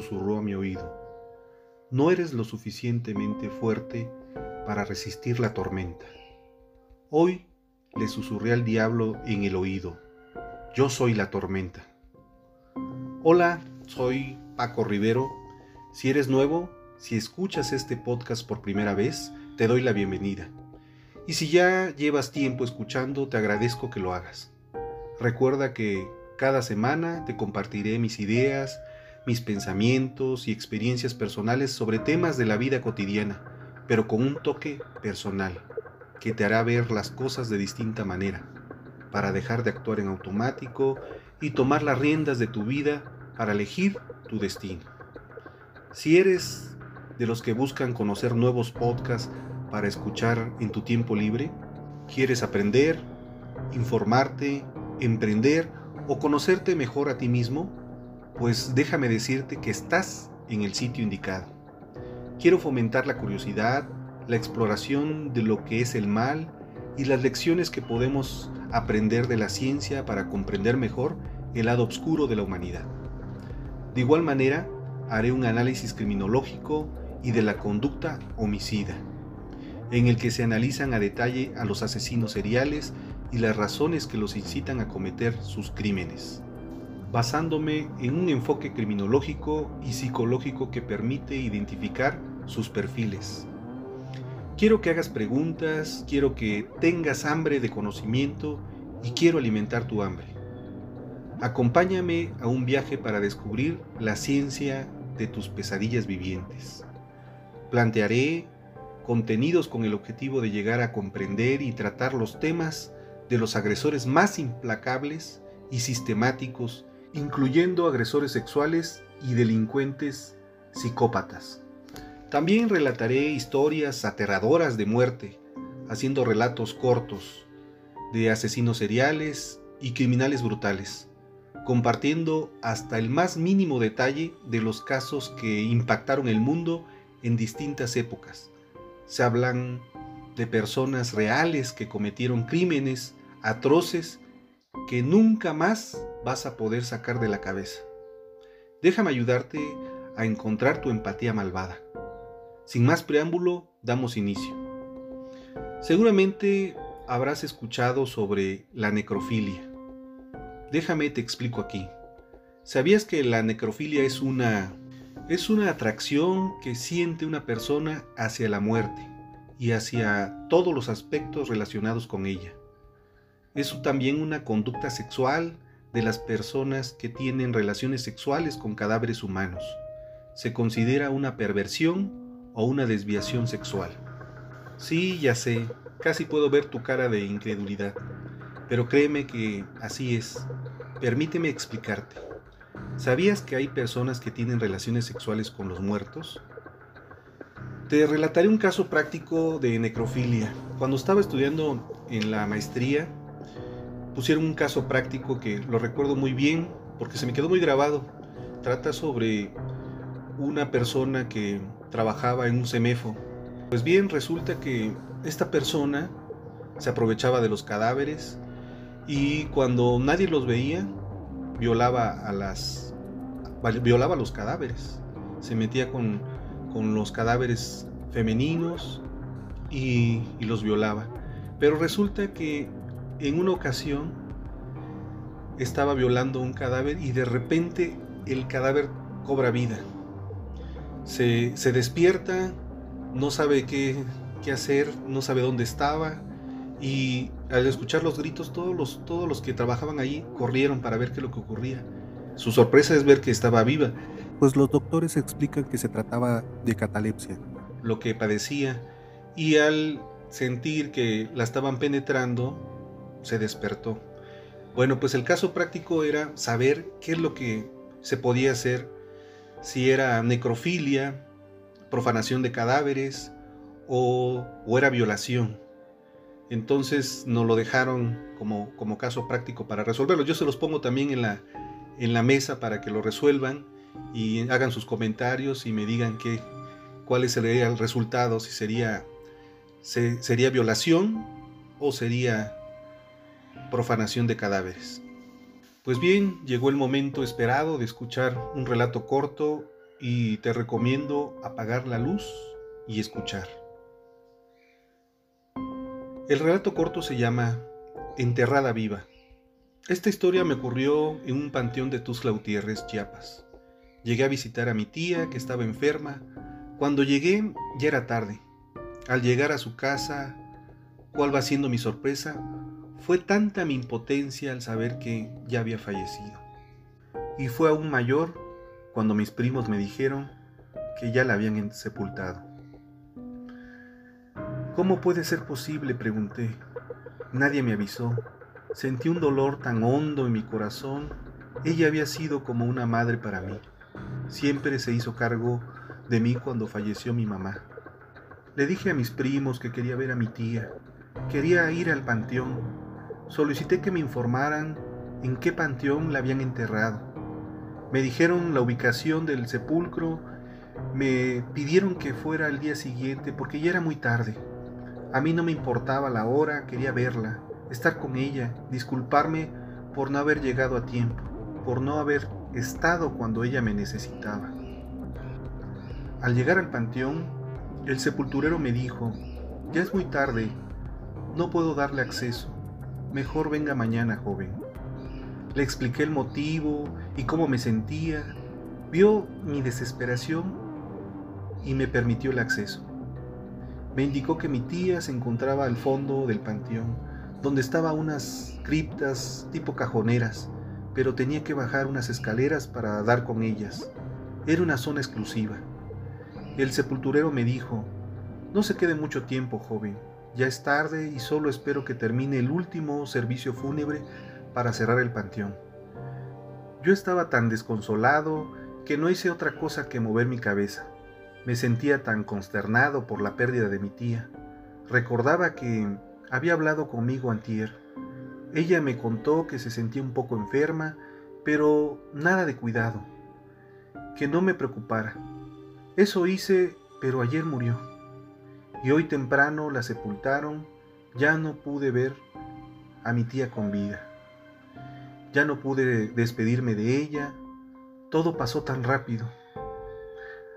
Susurró a mi oído, no eres lo suficientemente fuerte para resistir la tormenta. Hoy le susurré al diablo en el oído, yo soy la tormenta. Hola, soy Paco Rivero. Si eres nuevo, si escuchas este podcast por primera vez, te doy la bienvenida. Y si ya llevas tiempo escuchando, te agradezco que lo hagas. Recuerda que cada semana te compartiré mis ideas, mis pensamientos y experiencias personales sobre temas de la vida cotidiana, pero con un toque personal, que te hará ver las cosas de distinta manera, para dejar de actuar en automático y tomar las riendas de tu vida para elegir tu destino. Si eres de los que buscan conocer nuevos podcasts para escuchar en tu tiempo libre, quieres aprender, informarte, emprender o conocerte mejor a ti mismo, pues déjame decirte que estás en el sitio indicado. Quiero fomentar la curiosidad, la exploración de lo que es el mal y las lecciones que podemos aprender de la ciencia para comprender mejor el lado oscuro de la humanidad. De igual manera, haré un análisis criminológico y de la conducta homicida, en el que se analizan a detalle a los asesinos seriales y las razones que los incitan a cometer sus crímenes, basándome en un enfoque criminológico y psicológico que permite identificar sus perfiles. Quiero que hagas preguntas, quiero que tengas hambre de conocimiento y quiero alimentar tu hambre. Acompáñame a un viaje para descubrir la ciencia de tus pesadillas vivientes. Plantearé contenidos con el objetivo de llegar a comprender y tratar los temas de los agresores más implacables y sistemáticos, incluyendo agresores sexuales y delincuentes psicópatas. También relataré historias aterradoras de muerte, haciendo relatos cortos de asesinos seriales y criminales brutales, compartiendo hasta el más mínimo detalle de los casos que impactaron el mundo en distintas épocas. Se hablan de personas reales que cometieron crímenes atroces que nunca más vas a poder sacar de la cabeza. Déjame ayudarte a encontrar tu empatía malvada. Sin más preámbulo, damos inicio. Seguramente habrás escuchado sobre la necrofilia. Déjame te explico aquí. ¿Sabías que la necrofilia es una es una atracción que siente una persona hacia la muerte y hacia todos los aspectos relacionados con ella? es también una conducta sexual de las personas que tienen relaciones sexuales con cadáveres humanos. Se considera una perversión o una desviación sexual. Sí, ya sé, casi puedo ver tu cara de incredulidad, pero créeme que así es. Permíteme explicarte. ¿Sabías que hay personas que tienen relaciones sexuales con los muertos? Te relataré un caso práctico de necrofilia. Cuando estaba estudiando en la maestría, pusieron un caso práctico que lo recuerdo muy bien porque se me quedó muy grabado. Trata sobre una persona que trabajaba en un semefo. Pues bien, resulta que esta persona se aprovechaba de los cadáveres y cuando nadie los veía, violaba a las violaba los cadáveres. Se metía con, con los cadáveres femeninos y, y los violaba. Pero resulta que en una ocasión estaba violando un cadáver y de repente el cadáver cobra vida. Se, despierta, no sabe qué, qué, hacer, no sabe dónde estaba y al escuchar los gritos todos los, todos los que trabajaban allí corrieron para ver qué es lo que ocurría. Su sorpresa es ver que estaba viva. Pues los doctores explican que se trataba de catalepsia. Lo que padecía y al sentir que la estaban penetrando, se despertó. Bueno, pues el caso práctico era saber qué es lo que se podía hacer, si era necrofilia, profanación de cadáveres o, era violación. Entonces nos lo dejaron como, como caso práctico para resolverlo. Yo se los pongo también en la, en la mesa para que lo resuelvan y hagan sus comentarios y me digan qué, cuál sería el resultado, si sería ¿Sería violación o sería profanación de cadáveres? Pues bien, llegó el momento esperado de escuchar un relato corto y te recomiendo apagar la luz y escuchar. El relato corto se llama Enterrada Viva. Esta historia me ocurrió en un panteón de Tuzla Gutiérrez, Chiapas. Llegué a visitar a mi tía que estaba enferma. Cuando llegué ya era tarde. Al llegar a su casa, ¿cuál va siendo mi sorpresa? Fue tanta mi impotencia al saber que ya había fallecido. Y fue aún mayor cuando mis primos me dijeron que ya la habían sepultado. ¿Cómo puede ser posible? pregunté. Nadie me avisó. Sentí un dolor tan hondo en mi corazón. Ella había sido como una madre para mí. Siempre se hizo cargo de mí cuando falleció mi mamá. Le dije a mis primos que quería ver a mi tía. Quería ir al panteón. Solicité que me informaran en qué panteón la habían enterrado. Me dijeron la ubicación del sepulcro. Me pidieron que fuera al día siguiente porque ya era muy tarde. A mí no me importaba la hora, quería verla, estar con ella, disculparme por no haber llegado a tiempo, por no haber estado cuando ella me necesitaba. Al llegar al panteón, el sepulturero me dijo, ya es muy tarde, no puedo darle acceso, mejor venga mañana, joven. Le expliqué el motivo y cómo me sentía, vio mi desesperación y me permitió el acceso. Me indicó que mi tía se encontraba al fondo del panteón, donde estaban unas criptas tipo cajoneras, pero tenía que bajar unas escaleras para dar con ellas. Era una zona exclusiva. El sepulturero me dijo, no se quede mucho tiempo, joven, ya es tarde y solo espero que termine el último servicio fúnebre para cerrar el panteón. Yo estaba tan desconsolado que no hice otra cosa que mover mi cabeza. Me sentía tan consternado por la pérdida de mi tía. Recordaba que había hablado conmigo antier. Ella me contó que se sentía un poco enferma, pero nada de cuidado. Que no me preocupara eso hice, pero ayer murió. Y hoy temprano la sepultaron, ya no pude ver a mi tía con vida. Ya no pude despedirme de ella, todo pasó tan rápido.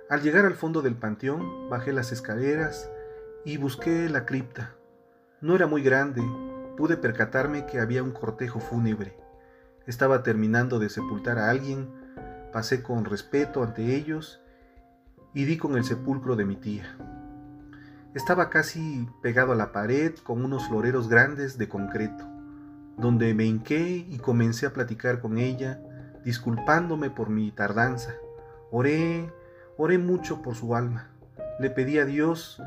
Al llegar al fondo del panteón, bajé las escaleras y busqué la cripta. No era muy grande, pude percatarme que había un cortejo fúnebre. Estaba terminando de sepultar a alguien, pasé con respeto ante ellos y di con el sepulcro de mi tía. Estaba casi pegado a la pared con unos floreros grandes de concreto, donde me hinqué y comencé a platicar con ella, disculpándome por mi tardanza. Oré, oré mucho por su alma. Le pedí a Dios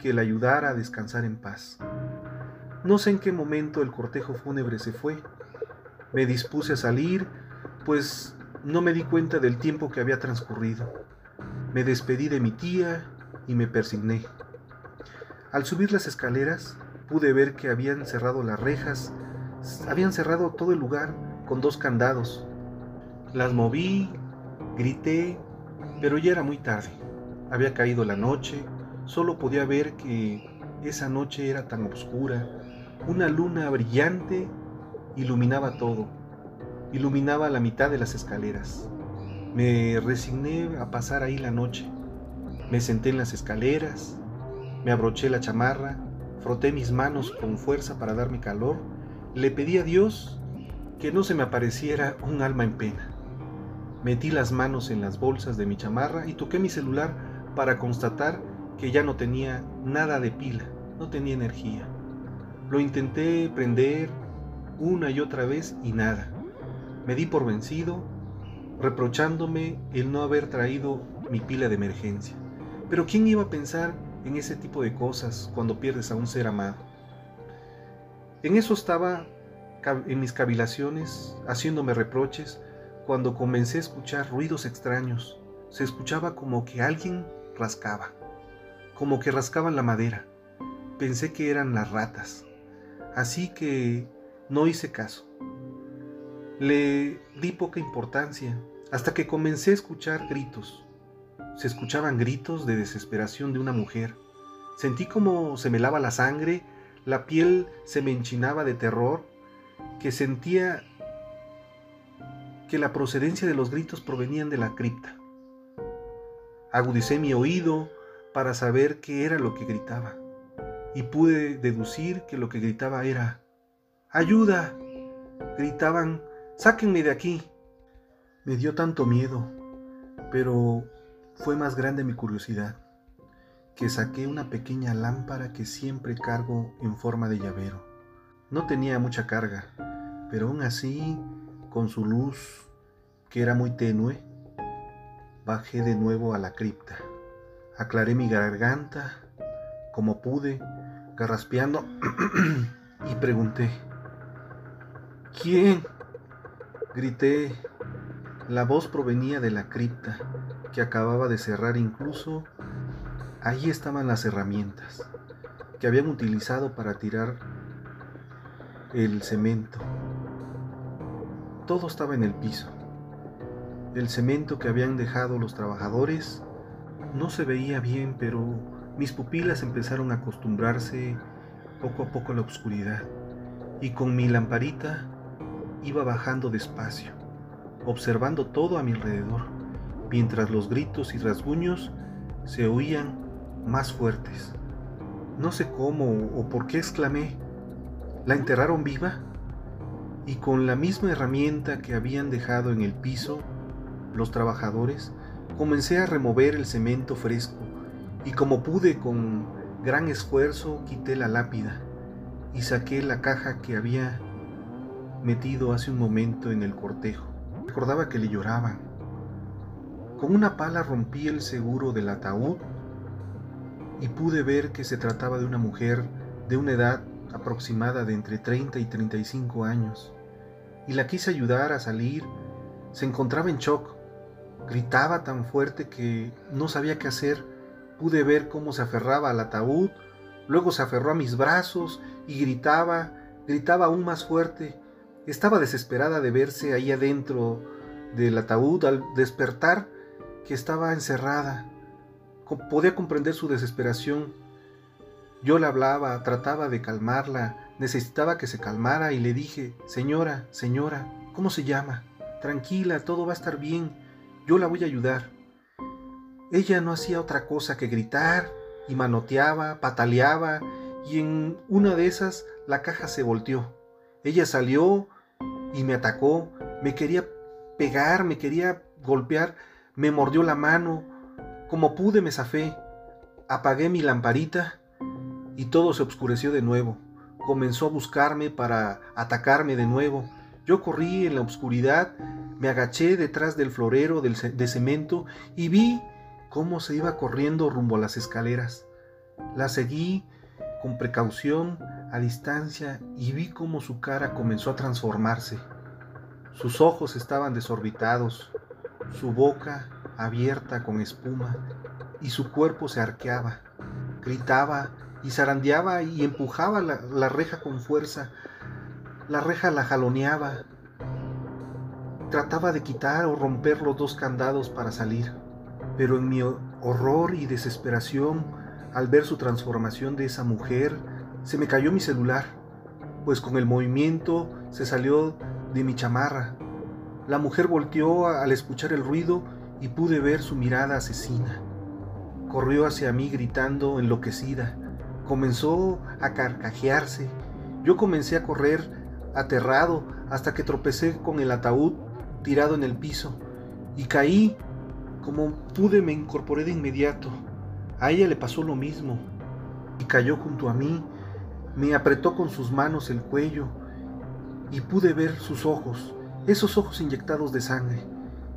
que la ayudara a descansar en paz. No sé en qué momento el cortejo fúnebre se fue. Me dispuse a salir, pues no me di cuenta del tiempo que había transcurrido. Me despedí de mi tía y me persigné. Al subir las escaleras pude ver que habían cerrado las rejas, habían cerrado todo el lugar con dos candados. Las moví, grité, pero ya era muy tarde. Había caído la noche, solo podía ver que esa noche era tan oscura. Una luna brillante iluminaba todo, iluminaba la mitad de las escaleras. Me resigné a pasar ahí la noche. Me senté en las escaleras, me abroché la chamarra, froté mis manos con fuerza para darme calor, le pedí a Dios que no se me apareciera un alma en pena. Metí las manos en las bolsas de mi chamarra y toqué mi celular para constatar que ya no tenía nada de pila, no tenía energía. Lo intenté prender una y otra vez y nada. Me di por vencido, reprochándome el no haber traído mi pila de emergencia. Pero ¿quién iba a pensar en ese tipo de cosas cuando pierdes a un ser amado? En eso estaba en mis cavilaciones, haciéndome reproches, cuando comencé a escuchar ruidos extraños. Se escuchaba como que alguien rascaba, como que rascaban la madera. Pensé que eran las ratas. Así que no hice caso. Le di poca importancia hasta que comencé a escuchar gritos. Se escuchaban gritos de desesperación de una mujer. Sentí como se me lava la sangre, la piel se me enchinaba de terror, que sentía que la procedencia de los gritos provenían de la cripta. Agudicé mi oído para saber qué era lo que gritaba y pude deducir que lo que gritaba era, ¡Ayuda! Gritaban, ¡Sáquenme de aquí! Me dio tanto miedo, pero fue más grande mi curiosidad, que saqué una pequeña lámpara que siempre cargo en forma de llavero. No tenía mucha carga, pero aún así, con su luz, que era muy tenue, bajé de nuevo a la cripta. Aclaré mi garganta como pude, carraspeando, y pregunté, ¿quién? Grité. La voz provenía de la cripta, que acababa de cerrar incluso. Allí estaban las herramientas que habían utilizado para tirar el cemento. Todo estaba en el piso. El cemento que habían dejado los trabajadores no se veía bien, pero mis pupilas empezaron a acostumbrarse poco a poco a la oscuridad y con mi lamparita iba bajando despacio, observando todo a mi alrededor, mientras los gritos y rasguños se oían más fuertes. No sé cómo o por qué exclamé, ¿la enterraron viva? Y con la misma herramienta que habían dejado en el piso, los trabajadores, comencé a remover el cemento fresco y como pude con gran esfuerzo quité la lápida y saqué la caja que había metido hace un momento en el cortejo. Recordaba que le lloraban. Con una pala rompí el seguro del ataúd y pude ver que se trataba de una mujer de una edad aproximada de entre 30 y 35 años. Y la quise ayudar a salir. Se encontraba en shock. Gritaba tan fuerte que no sabía qué hacer. Pude ver cómo se aferraba al ataúd, luego se aferró a mis brazos y gritaba, gritaba aún más fuerte. Estaba desesperada de verse ahí adentro del ataúd al despertar que estaba encerrada. Podía comprender su desesperación. Yo le hablaba, trataba de calmarla, necesitaba que se calmara y le dije, señora, señora, ¿cómo se llama? Tranquila, todo va a estar bien, yo la voy a ayudar. Ella no hacía otra cosa que gritar y manoteaba, pataleaba y en una de esas la caja se volteó. Ella salió y me atacó, me quería pegar, me quería golpear, me mordió la mano. Como pude me zafé, apagué mi lamparita y todo se oscureció de nuevo. Comenzó a buscarme para atacarme de nuevo. Yo corrí en la oscuridad, me agaché detrás del florero de cemento y vi cómo se iba corriendo rumbo a las escaleras. La seguí con precaución a distancia y vi cómo su cara comenzó a transformarse. Sus ojos estaban desorbitados, su boca abierta con espuma y su cuerpo se arqueaba. Gritaba y zarandeaba y empujaba la, reja con fuerza. La reja la jaloneaba. Trataba de quitar o romper los dos candados para salir, pero en mi horror y desesperación al ver su transformación de esa mujer, se me cayó mi celular, pues con el movimiento se salió de mi chamarra. La mujer volteó al escuchar el ruido y pude ver su mirada asesina. Corrió hacia mí gritando enloquecida. Comenzó a carcajearse. Yo comencé a correr aterrado hasta que tropecé con el ataúd tirado en el piso y caí. Como pude me incorporé de inmediato. A ella le pasó lo mismo y cayó junto a mí. Me apretó con sus manos el cuello y pude ver sus ojos, esos ojos inyectados de sangre,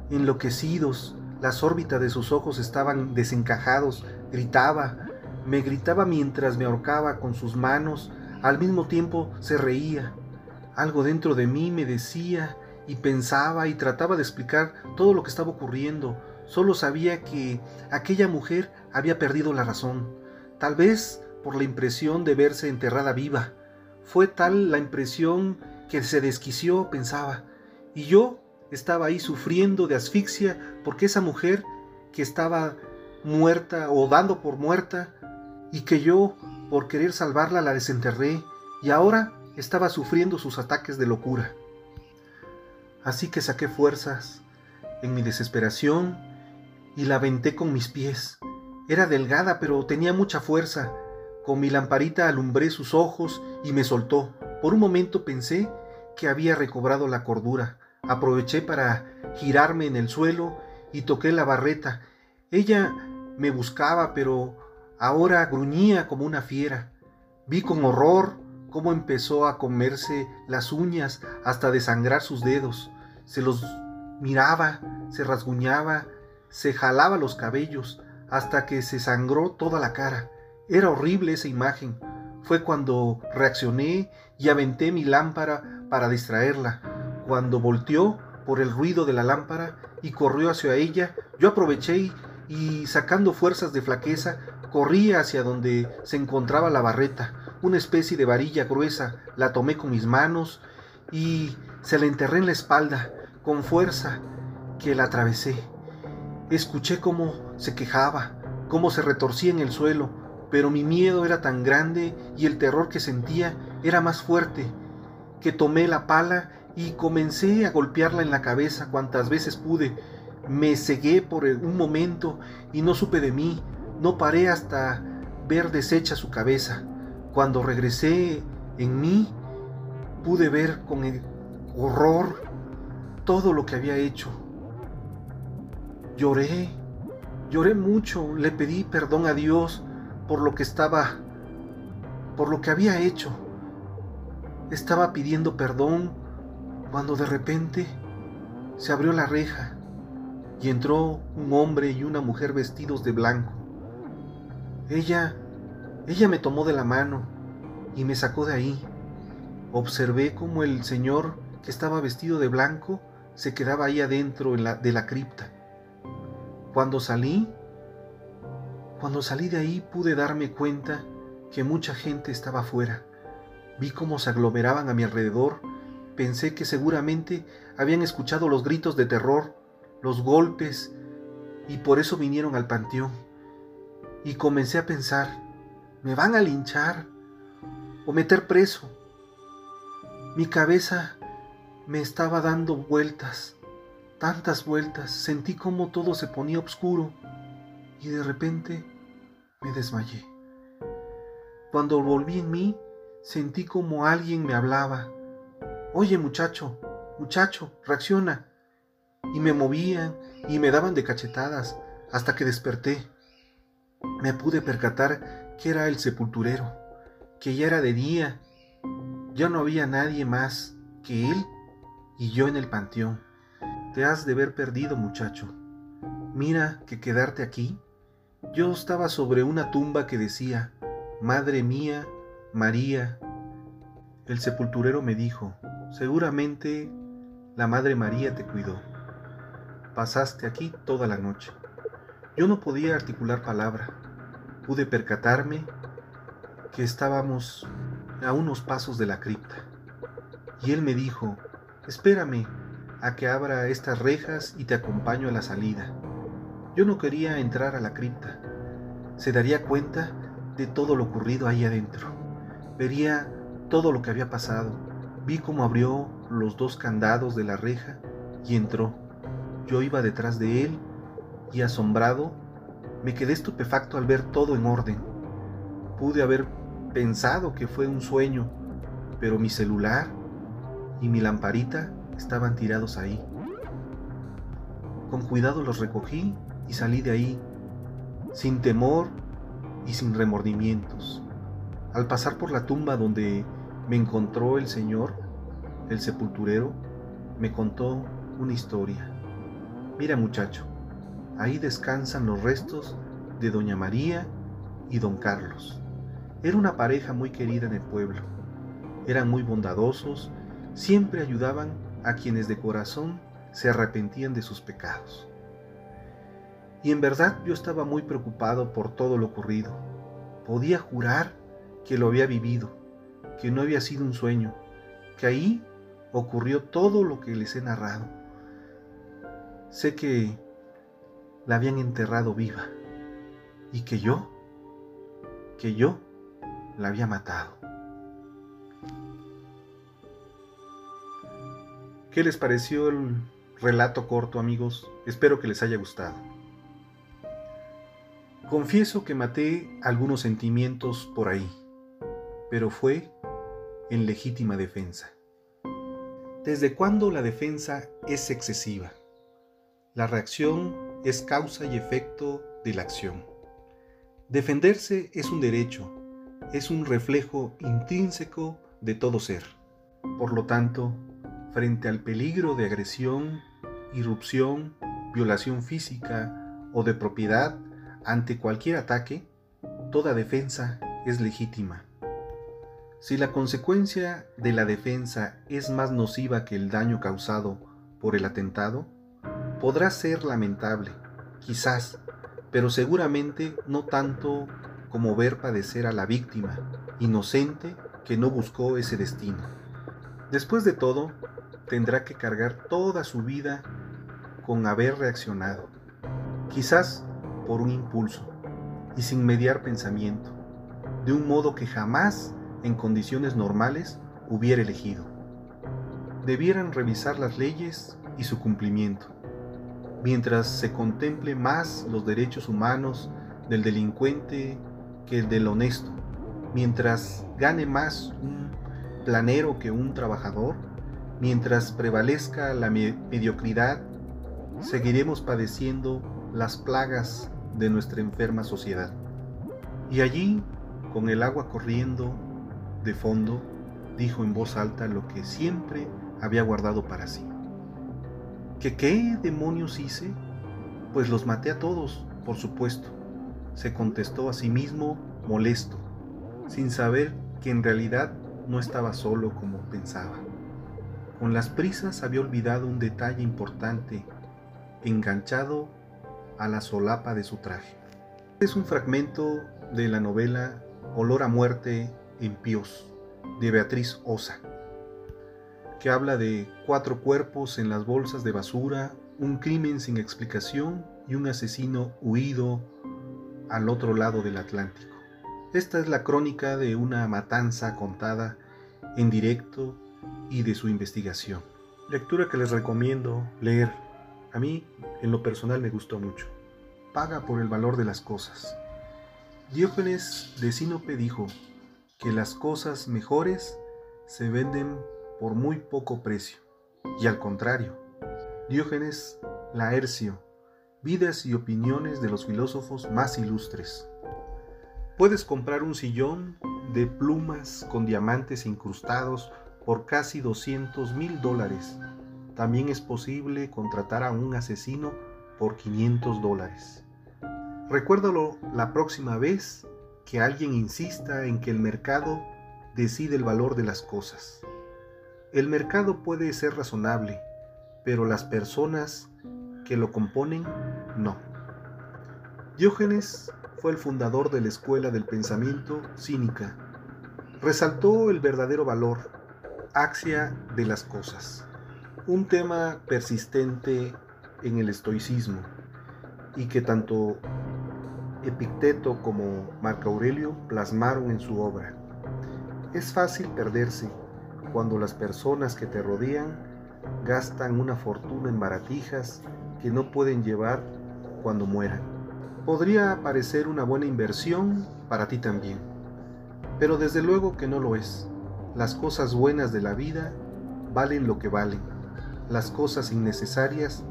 enloquecidos. Las órbitas de sus ojos estaban desencajados. Gritaba, me gritaba mientras me ahorcaba con sus manos. Al mismo tiempo se reía. Algo dentro de mí me decía y pensaba y trataba de explicar todo lo que estaba ocurriendo. Solo sabía que aquella mujer había perdido la razón, tal vez por la impresión de verse enterrada viva. Fue tal la impresión que se desquició, pensaba, y yo estaba ahí sufriendo de asfixia porque esa mujer que estaba muerta o dando por muerta y que yo por querer salvarla la desenterré y ahora estaba sufriendo sus ataques de locura. Así que saqué fuerzas en mi desesperación y la aventé con mis pies. Era delgada, pero tenía mucha fuerza. Con mi lamparita alumbré sus ojos y me soltó. Por un momento pensé que había recobrado la cordura. Aproveché para girarme en el suelo y toqué la barreta. Ella me buscaba, pero ahora gruñía como una fiera. Vi con horror cómo empezó a comerse las uñas hasta desangrar sus dedos se los miraba, se rasguñaba, se jalaba los cabellos, hasta que se sangró toda la cara. Era horrible esa imagen. Fue cuando reaccioné y aventé mi lámpara para distraerla. Cuando volteó por el ruido de la lámpara y corrió hacia ella, yo aproveché y, sacando fuerzas de flaqueza, corrí hacia donde se encontraba la barreta, una especie de varilla gruesa. La tomé con mis manos y se la enterré en la espalda con fuerza que la atravesé. Escuché cómo se quejaba, cómo se retorcía en el suelo, pero mi miedo era tan grande y el terror que sentía era más fuerte, que tomé la pala y comencé a golpearla en la cabeza cuantas veces pude. Me cegué por un momento y no supe de mí, no paré hasta ver deshecha su cabeza. Cuando regresé en mí, pude ver con horror todo lo que había hecho. Lloré, lloré mucho, le pedí perdón a Dios por lo que estaba, por lo que había hecho. Estaba pidiendo perdón cuando de repente se abrió la reja y entró un hombre y una mujer vestidos de blanco. Ella, ella me tomó de la mano y me sacó de ahí. Observé como el señor que estaba vestido de blanco se quedaba ahí adentro de la cripta. Cuando salí, cuando salí de ahí pude darme cuenta que mucha gente estaba afuera. Vi cómo se aglomeraban a mi alrededor. Pensé que seguramente habían escuchado los gritos de terror, los golpes, y por eso vinieron al panteón. Y comencé a pensar, ¿me van a linchar o meter preso? Mi cabeza me estaba dando vueltas, tantas vueltas, sentí como todo se ponía oscuro y de repente me desmayé. Cuando volví en mí, sentí como alguien me hablaba. Oye muchacho, muchacho, reacciona. Y me movían y me daban de cachetadas hasta que desperté. Me pude percatar que era el sepulturero, que ya era de día. Ya no había nadie más que él y yo en el panteón. Te has de ver perdido, muchacho. Mira que quedarte aquí. Yo estaba sobre una tumba que decía, Madre mía, María. El sepulturero me dijo, seguramente la Madre María te cuidó. Pasaste aquí toda la noche. Yo no podía articular palabra. Pude percatarme que estábamos a unos pasos de la cripta. Y él me dijo, Espérame a que abra estas rejas y te acompaño a la salida. Yo no quería entrar a la cripta. Se daría cuenta de todo lo ocurrido ahí adentro. Vería todo lo que había pasado. Vi cómo abrió los dos candados de la reja y entró. Yo iba detrás de él y asombrado me quedé estupefacto al ver todo en orden. Pude haber pensado que fue un sueño, pero mi celular y mi lamparita estaban tirados ahí. Con cuidado los recogí y salí de ahí, sin temor y sin remordimientos. Al pasar por la tumba donde me encontró el Señor, el sepulturero, me contó una historia. Mira muchacho, ahí descansan los restos de Doña María y Don Carlos. Era una pareja muy querida en el pueblo. Eran muy bondadosos, siempre ayudaban a quienes de corazón se arrepentían de sus pecados. Y en verdad yo estaba muy preocupado por todo lo ocurrido. Podía jurar que lo había vivido, que no había sido un sueño, que ahí ocurrió todo lo que les he narrado. Sé que la habían enterrado viva y que yo, que yo la había matado. ¿Qué les pareció el relato corto, amigos? Espero que les haya gustado. Confieso que maté algunos sentimientos por ahí, pero fue en legítima defensa. ¿Desde cuándo la defensa es excesiva? La reacción es causa y efecto de la acción. Defenderse es un derecho, es un reflejo intrínseco de todo ser. Por lo tanto, frente al peligro de agresión, irrupción, violación física o de propiedad ante cualquier ataque, toda defensa es legítima. Si la consecuencia de la defensa es más nociva que el daño causado por el atentado, podrá ser lamentable, quizás, pero seguramente no tanto como ver padecer a la víctima, inocente que no buscó ese destino. Después de todo, tendrá que cargar toda su vida con haber reaccionado, quizás por un impulso y sin mediar pensamiento, de un modo que jamás en condiciones normales hubiera elegido. Debieran revisar las leyes y su cumplimiento, mientras se contemple más los derechos humanos del delincuente que el del honesto, mientras gane más un planero que un trabajador, mientras prevalezca la mediocridad, seguiremos padeciendo las plagas de nuestra enferma sociedad. Y allí, con el agua corriendo, de fondo, dijo en voz alta lo que siempre había guardado para sí. ¿Que qué demonios hice? Pues los maté a todos, por supuesto, se contestó a sí mismo molesto, sin saber que en realidad no estaba solo como pensaba. Con las prisas había olvidado un detalle importante, enganchado a la solapa de su traje. Es un fragmento de la novela Olor a muerte en de Beatriz Osa, que habla de cuatro cuerpos en las bolsas de basura, un crimen sin explicación y un asesino huido al otro lado del Atlántico. Esta es la crónica de una matanza contada en directo y de su investigación. Lectura que les recomiendo leer. A mí, en lo personal, me gustó mucho. Paga por el valor de las cosas. Diógenes de Sinope dijo, que las cosas mejores se venden por muy poco precio. Y al contrario, Diógenes Laercio, vidas y opiniones de los filósofos más ilustres. Puedes comprar un sillón de plumas con diamantes incrustados por casi 200 mil dólares. También es posible contratar a un asesino por 500 dólares. Recuérdalo la próxima vez que alguien insista en que el mercado decide el valor de las cosas. El mercado puede ser razonable, pero las personas que lo componen no. Diógenes fue el fundador de la escuela del pensamiento cínica. Resaltó el verdadero valor, axia de las cosas, un tema persistente en el estoicismo y que tanto Epicteto como Marco Aurelio plasmaron en su obra. Es fácil perderse cuando las personas que te rodean gastan una fortuna en baratijas que no pueden llevar cuando mueran. Podría parecer una buena inversión para ti también, pero desde luego que no lo es. Las cosas buenas de la vida valen lo que valen. Las cosas innecesarias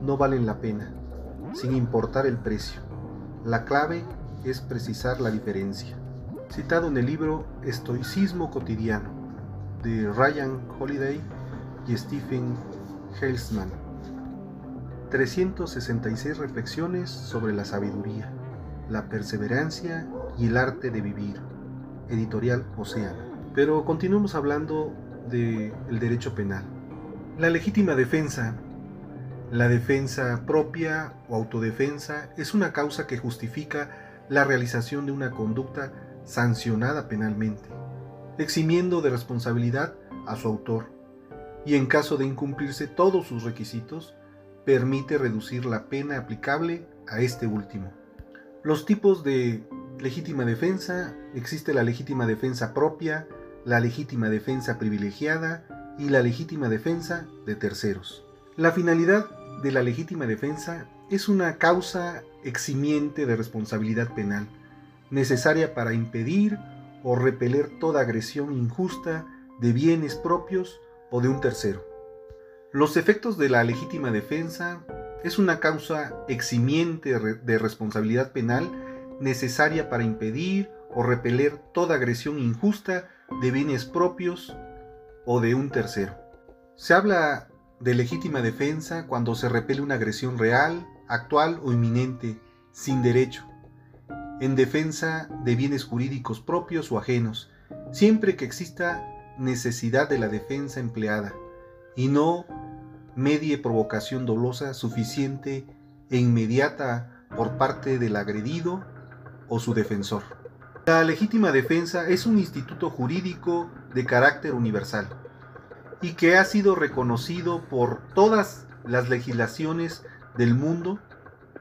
no valen la pena, sin importar el precio. La clave es precisar la diferencia. Citado en el libro Estoicismo cotidiano de Ryan Holiday y Stephen Helsman. 366 reflexiones sobre la sabiduría, la perseverancia y el arte de vivir. Editorial Océano. Pero continuemos hablando del derecho penal. La legítima defensa, la defensa propia o autodefensa, es una causa que justifica la realización de una conducta sancionada penalmente, eximiendo de responsabilidad a su autor, y en caso de incumplirse todos sus requisitos, permite reducir la pena aplicable a este último. Los tipos de legítima defensa, existe la legítima defensa propia, la legítima defensa privilegiada y la legítima defensa de terceros. La finalidad de la legítima defensa es una causa eximiente de responsabilidad penal, necesaria para impedir o repeler toda agresión injusta de bienes propios o de un tercero. Los efectos de la legítima defensa es una causa eximiente de responsabilidad penal necesaria para impedir o repeler toda agresión injusta de bienes propios o de un tercero. Se habla de legítima defensa cuando se repele una agresión real, actual o inminente, sin derecho, en defensa de bienes jurídicos propios o ajenos, siempre que exista necesidad de la defensa empleada y no medie provocación dolosa suficiente e inmediata por parte del agredido o su defensor. La legítima defensa es un instituto jurídico de carácter universal y que ha sido reconocido por todas las legislaciones del mundo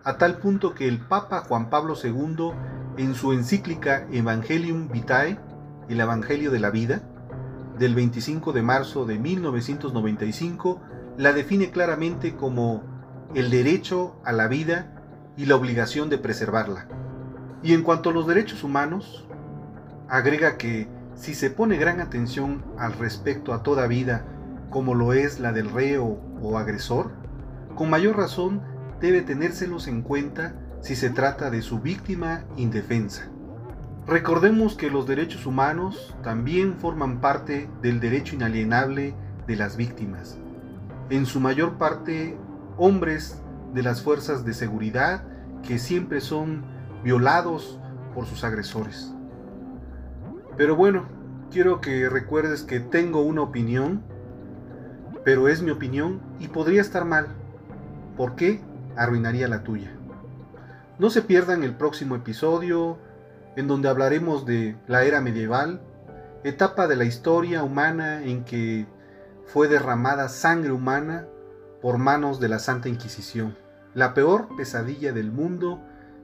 a tal punto que el Papa Juan Pablo II en su encíclica Evangelium Vitae, el Evangelio de la Vida, del 25 de marzo de 1995, la define claramente como el derecho a la vida y la obligación de preservarla. Y en cuanto a los derechos humanos, agrega que si se pone gran atención al respecto a toda vida, como lo es la del reo o agresor, con mayor razón debe tenérselos en cuenta si se trata de su víctima indefensa. Recordemos que los derechos humanos también forman parte del derecho inalienable de las víctimas, en su mayor parte hombres de las fuerzas de seguridad que siempre son violados por sus agresores. Pero bueno, quiero que recuerdes que tengo una opinión, pero es mi opinión y podría estar mal. ¿Por qué? Arruinaría la tuya. No se pierdan el próximo episodio en donde hablaremos de la era medieval, etapa de la historia humana en que fue derramada sangre humana por manos de la Santa Inquisición, la peor pesadilla del mundo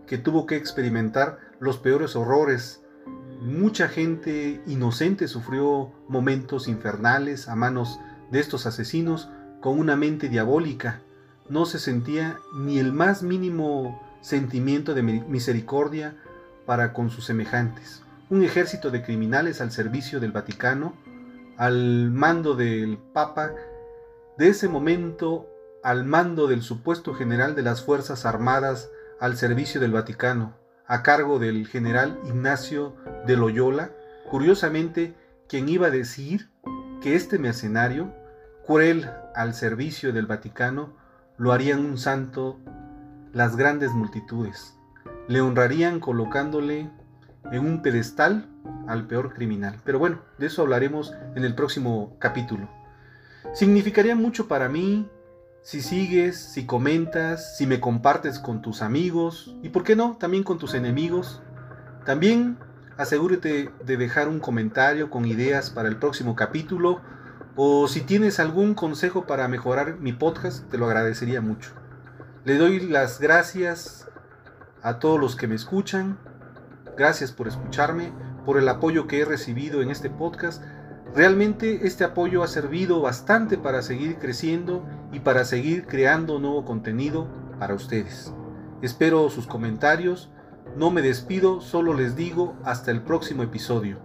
que tuvo que experimentar los peores horrores. Mucha gente inocente sufrió momentos infernales a manos de estos asesinos con una mente diabólica. No se sentía ni el más mínimo sentimiento de misericordia para con sus semejantes. Un ejército de criminales al servicio del Vaticano, al mando del Papa, de ese momento al mando del supuesto general de las Fuerzas Armadas al servicio del Vaticano, a cargo del general Ignacio de Loyola, curiosamente quien iba a decir que este mercenario, cruel al servicio del Vaticano, lo harían un santo las grandes multitudes, le honrarían colocándole en un pedestal al peor criminal. Pero bueno, de eso hablaremos en el próximo capítulo. Significaría mucho para mí si sigues, si comentas, si me compartes con tus amigos y, ¿por qué no?, también con tus enemigos. También asegúrate de dejar un comentario con ideas para el próximo capítulo o si tienes algún consejo para mejorar mi podcast, te lo agradecería mucho. Le doy las gracias a todos los que me escuchan. Gracias por escucharme, por el apoyo que he recibido en este podcast Realmente este apoyo ha servido bastante para seguir creciendo y para seguir creando nuevo contenido para ustedes. Espero sus comentarios, no me despido, solo les digo hasta el próximo episodio.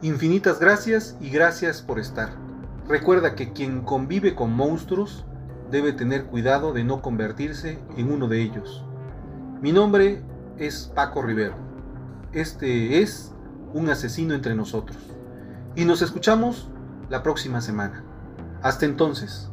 Infinitas gracias y gracias por estar. Recuerda que quien convive con monstruos debe tener cuidado de no convertirse en uno de ellos. Mi nombre es Paco Rivero. Este es un asesino entre nosotros. Y nos escuchamos la próxima semana. Hasta entonces.